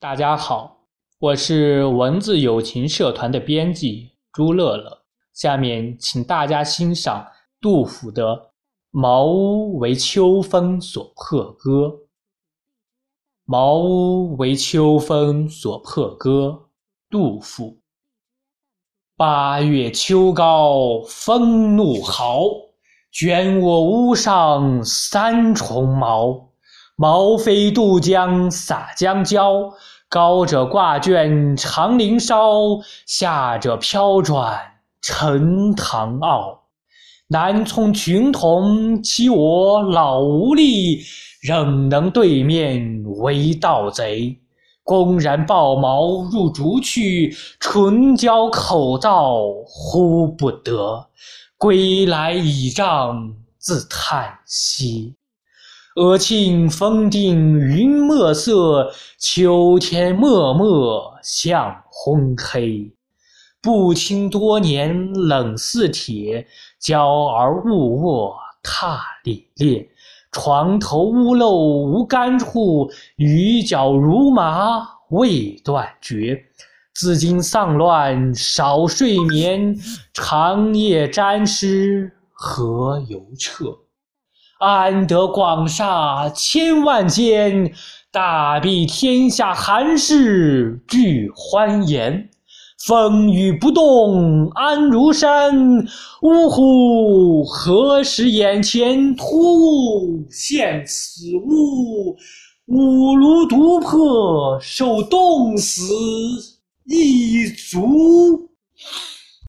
大家好，我是文字友情社团的编辑朱乐乐。下面请大家欣赏杜甫的《茅屋为秋风所破歌》。茅屋为秋风所破歌，杜甫。八月秋高风怒号，卷我屋上三重茅。茅飞渡江洒江郊，高者挂卷长林梢，下者飘转沉塘坳。南充群童欺我老无力，仍能对面为盗贼。公然抱茅入竹去，唇焦口燥呼不得。归来倚杖自叹息。俄顷风定云墨色，秋天漠漠向昏黑。不亲多年冷似铁，娇儿勿卧踏里裂。床头屋漏无干处，雨脚如麻未断绝。自今丧乱少睡眠，长夜沾湿何由彻？安得广厦千万间，大庇天下寒士俱欢颜。风雨不动安如山，呜呼！何时眼前突兀现此物？吾庐独破受冻死一足。